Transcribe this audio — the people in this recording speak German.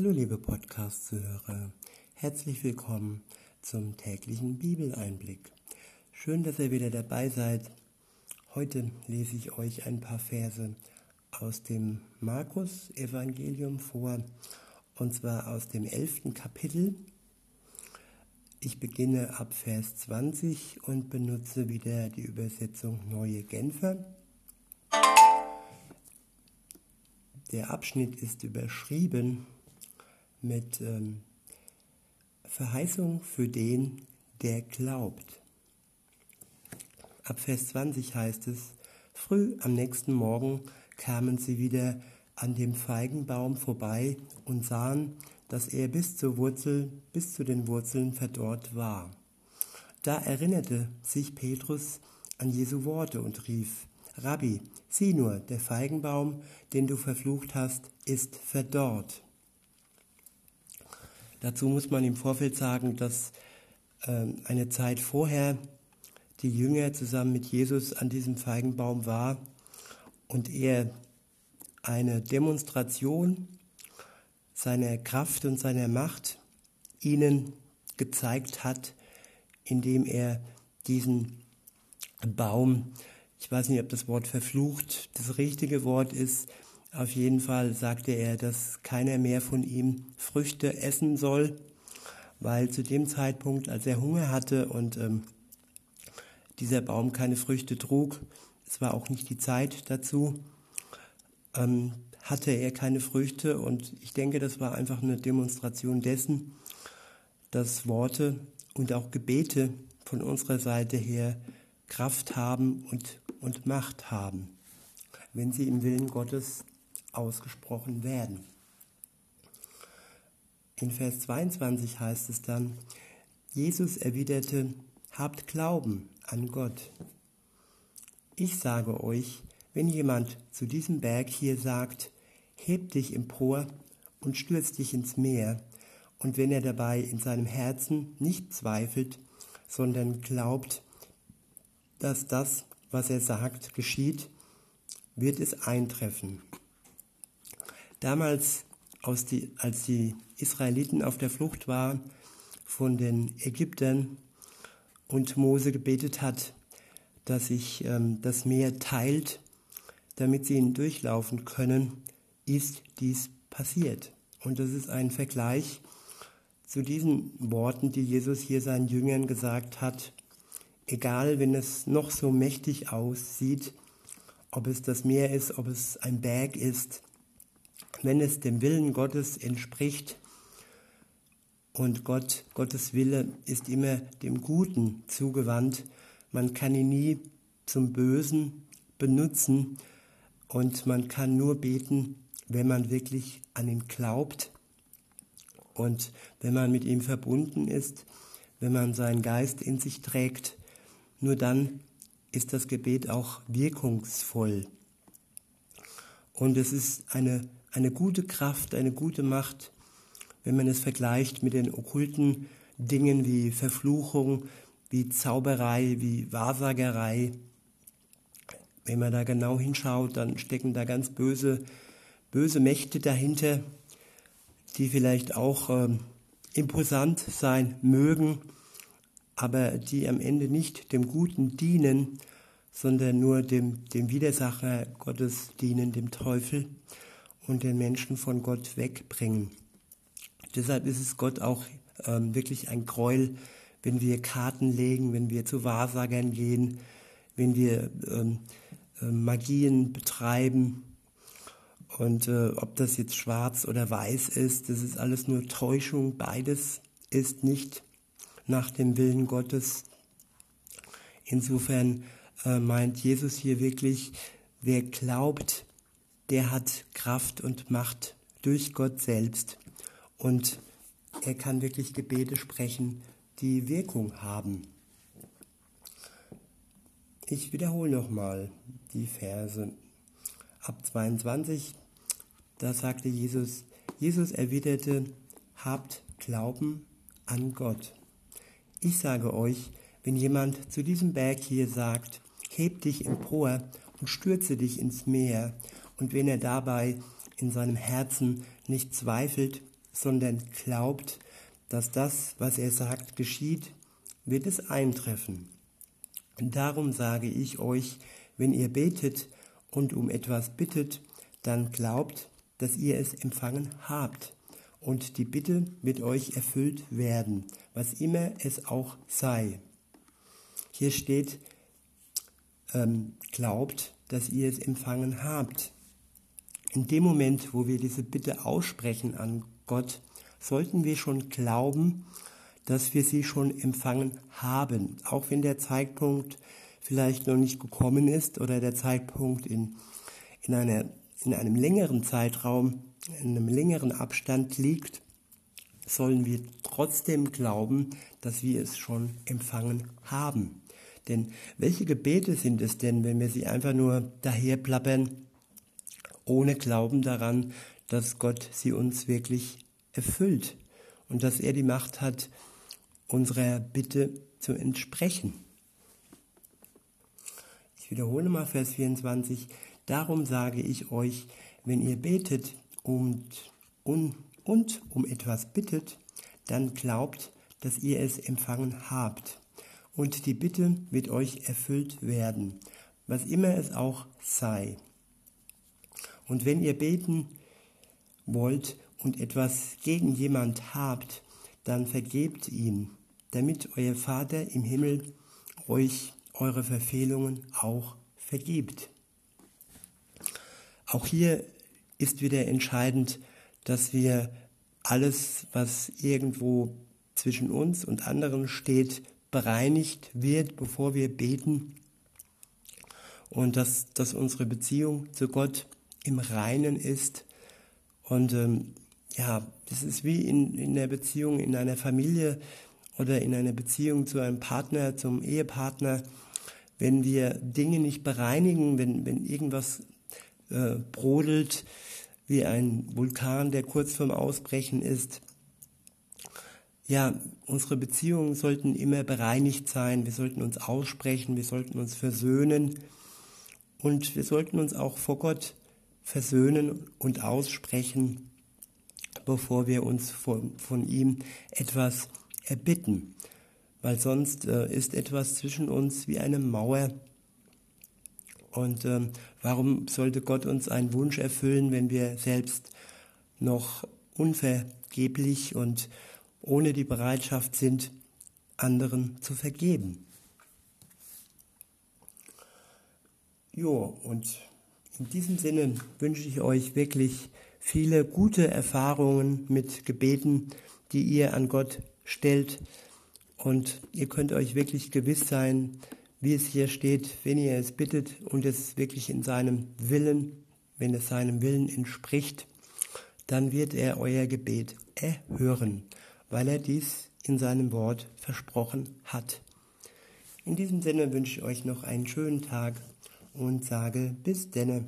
Hallo liebe Podcast-Zuhörer, herzlich willkommen zum täglichen Bibeleinblick. Schön, dass ihr wieder dabei seid. Heute lese ich euch ein paar Verse aus dem Markus-Evangelium vor, und zwar aus dem elften Kapitel. Ich beginne ab Vers 20 und benutze wieder die Übersetzung Neue Genfer. Der Abschnitt ist überschrieben mit ähm, Verheißung für den, der glaubt. Ab Vers 20 heißt es, früh am nächsten Morgen kamen sie wieder an dem Feigenbaum vorbei und sahen, dass er bis zur Wurzel, bis zu den Wurzeln verdorrt war. Da erinnerte sich Petrus an Jesu Worte und rief, Rabbi, sieh nur, der Feigenbaum, den du verflucht hast, ist verdorrt. Dazu muss man im Vorfeld sagen, dass äh, eine Zeit vorher die Jünger zusammen mit Jesus an diesem Feigenbaum war und er eine Demonstration seiner Kraft und seiner Macht ihnen gezeigt hat, indem er diesen Baum ich weiß nicht, ob das Wort verflucht das richtige Wort ist. Auf jeden Fall sagte er, dass keiner mehr von ihm Früchte essen soll, weil zu dem Zeitpunkt, als er Hunger hatte und ähm, dieser Baum keine Früchte trug, es war auch nicht die Zeit dazu, ähm, hatte er keine Früchte. Und ich denke, das war einfach eine Demonstration dessen, dass Worte und auch Gebete von unserer Seite her Kraft haben und und Macht haben, wenn sie im Willen Gottes ausgesprochen werden. In Vers 22 heißt es dann, Jesus erwiderte, habt Glauben an Gott. Ich sage euch, wenn jemand zu diesem Berg hier sagt, heb dich empor und stürz dich ins Meer, und wenn er dabei in seinem Herzen nicht zweifelt, sondern glaubt, dass das, was er sagt, geschieht, wird es eintreffen. Damals, die, als die Israeliten auf der Flucht waren von den Ägyptern und Mose gebetet hat, dass sich ähm, das Meer teilt, damit sie ihn durchlaufen können, ist dies passiert. Und das ist ein Vergleich zu diesen Worten, die Jesus hier seinen Jüngern gesagt hat, egal wenn es noch so mächtig aussieht, ob es das Meer ist, ob es ein Berg ist, wenn es dem Willen Gottes entspricht. Und Gott, Gottes Wille ist immer dem Guten zugewandt, man kann ihn nie zum Bösen benutzen. Und man kann nur beten, wenn man wirklich an ihn glaubt. Und wenn man mit ihm verbunden ist, wenn man seinen Geist in sich trägt nur dann ist das Gebet auch wirkungsvoll. Und es ist eine, eine gute Kraft, eine gute Macht, wenn man es vergleicht mit den okkulten Dingen wie Verfluchung, wie Zauberei, wie Wahrsagerei. Wenn man da genau hinschaut, dann stecken da ganz böse, böse Mächte dahinter, die vielleicht auch äh, imposant sein mögen aber die am Ende nicht dem Guten dienen, sondern nur dem, dem Widersacher Gottes dienen, dem Teufel und den Menschen von Gott wegbringen. Deshalb ist es Gott auch ähm, wirklich ein Gräuel, wenn wir Karten legen, wenn wir zu Wahrsagern gehen, wenn wir ähm, äh, Magien betreiben. Und äh, ob das jetzt schwarz oder weiß ist, das ist alles nur Täuschung. Beides ist nicht nach dem Willen Gottes. Insofern äh, meint Jesus hier wirklich, wer glaubt, der hat Kraft und Macht durch Gott selbst. Und er kann wirklich Gebete sprechen, die Wirkung haben. Ich wiederhole nochmal die Verse ab 22. Da sagte Jesus, Jesus erwiderte, habt Glauben an Gott. Ich sage euch, wenn jemand zu diesem Berg hier sagt, heb dich empor und stürze dich ins Meer, und wenn er dabei in seinem Herzen nicht zweifelt, sondern glaubt, dass das, was er sagt, geschieht, wird es eintreffen. Darum sage ich euch, wenn ihr betet und um etwas bittet, dann glaubt, dass ihr es empfangen habt. Und die Bitte wird euch erfüllt werden, was immer es auch sei. Hier steht, ähm, glaubt, dass ihr es empfangen habt. In dem Moment, wo wir diese Bitte aussprechen an Gott, sollten wir schon glauben, dass wir sie schon empfangen haben, auch wenn der Zeitpunkt vielleicht noch nicht gekommen ist oder der Zeitpunkt in, in, einer, in einem längeren Zeitraum, in einem längeren Abstand liegt, sollen wir trotzdem glauben, dass wir es schon empfangen haben. Denn welche Gebete sind es denn, wenn wir sie einfach nur daherplappern, ohne Glauben daran, dass Gott sie uns wirklich erfüllt und dass er die Macht hat, unserer Bitte zu entsprechen. Ich wiederhole mal Vers 24. Darum sage ich euch, wenn ihr betet und, und, und um etwas bittet, dann glaubt, dass ihr es empfangen habt. Und die Bitte wird euch erfüllt werden, was immer es auch sei. Und wenn ihr beten wollt und etwas gegen jemand habt, dann vergebt ihm, damit euer Vater im Himmel euch eure Verfehlungen auch vergibt. Auch hier ist wieder entscheidend, dass wir alles, was irgendwo zwischen uns und anderen steht, bereinigt wird, bevor wir beten. Und dass, dass unsere Beziehung zu Gott im Reinen ist. Und ähm, ja, das ist wie in, in der Beziehung in einer Familie oder in einer Beziehung zu einem Partner, zum Ehepartner. Wenn wir Dinge nicht bereinigen, wenn, wenn irgendwas äh, brodelt, wie ein Vulkan, der kurz vorm Ausbrechen ist, ja, unsere Beziehungen sollten immer bereinigt sein, wir sollten uns aussprechen, wir sollten uns versöhnen und wir sollten uns auch vor Gott versöhnen und aussprechen, bevor wir uns von, von ihm etwas erbitten, weil sonst äh, ist etwas zwischen uns wie eine Mauer. Und ähm, warum sollte Gott uns einen Wunsch erfüllen, wenn wir selbst noch unvergeblich und ohne die Bereitschaft sind, anderen zu vergeben? Jo, und in diesem Sinne wünsche ich euch wirklich viele gute Erfahrungen mit Gebeten, die ihr an Gott stellt. Und ihr könnt euch wirklich gewiss sein, wie es hier steht, wenn ihr es bittet und es wirklich in seinem Willen, wenn es seinem Willen entspricht, dann wird er euer Gebet erhören, weil er dies in seinem Wort versprochen hat. In diesem Sinne wünsche ich euch noch einen schönen Tag und sage bis denne.